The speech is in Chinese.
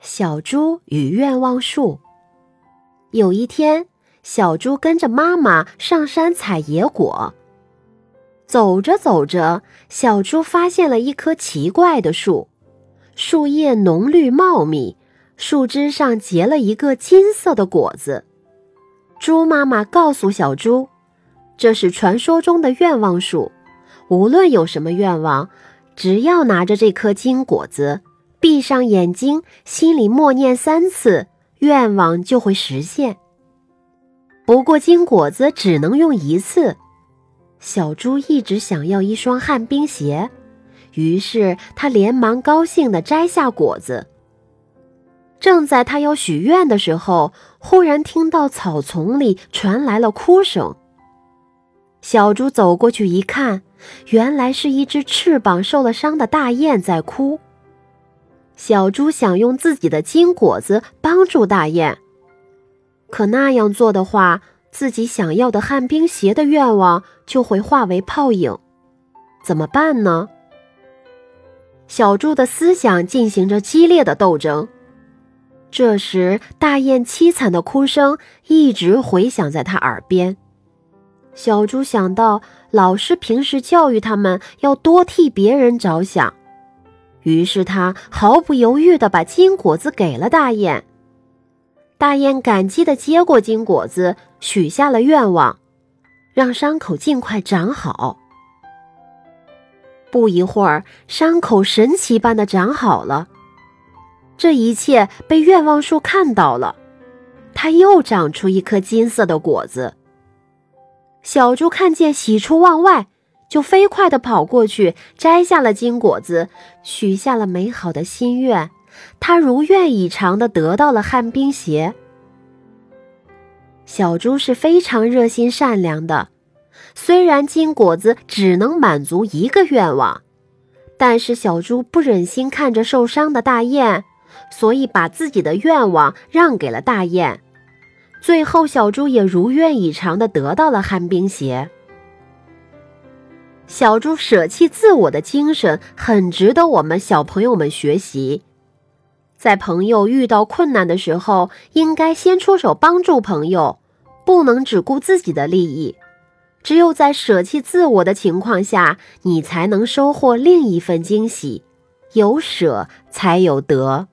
小猪与愿望树。有一天，小猪跟着妈妈上山采野果。走着走着，小猪发现了一棵奇怪的树，树叶浓绿茂密，树枝上结了一个金色的果子。猪妈妈告诉小猪，这是传说中的愿望树，无论有什么愿望，只要拿着这颗金果子。闭上眼睛，心里默念三次，愿望就会实现。不过金果子只能用一次。小猪一直想要一双旱冰鞋，于是他连忙高兴地摘下果子。正在他要许愿的时候，忽然听到草丛里传来了哭声。小猪走过去一看，原来是一只翅膀受了伤的大雁在哭。小猪想用自己的金果子帮助大雁，可那样做的话，自己想要的旱冰鞋的愿望就会化为泡影，怎么办呢？小猪的思想进行着激烈的斗争。这时，大雁凄惨的哭声一直回响在他耳边。小猪想到，老师平时教育他们要多替别人着想。于是他毫不犹豫地把金果子给了大雁。大雁感激地接过金果子，许下了愿望，让伤口尽快长好。不一会儿，伤口神奇般的长好了。这一切被愿望树看到了，它又长出一颗金色的果子。小猪看见，喜出望外。就飞快地跑过去，摘下了金果子，许下了美好的心愿。他如愿以偿地得到了旱冰鞋。小猪是非常热心善良的，虽然金果子只能满足一个愿望，但是小猪不忍心看着受伤的大雁，所以把自己的愿望让给了大雁。最后，小猪也如愿以偿地得到了旱冰鞋。小猪舍弃自我的精神很值得我们小朋友们学习。在朋友遇到困难的时候，应该先出手帮助朋友，不能只顾自己的利益。只有在舍弃自我的情况下，你才能收获另一份惊喜。有舍才有得。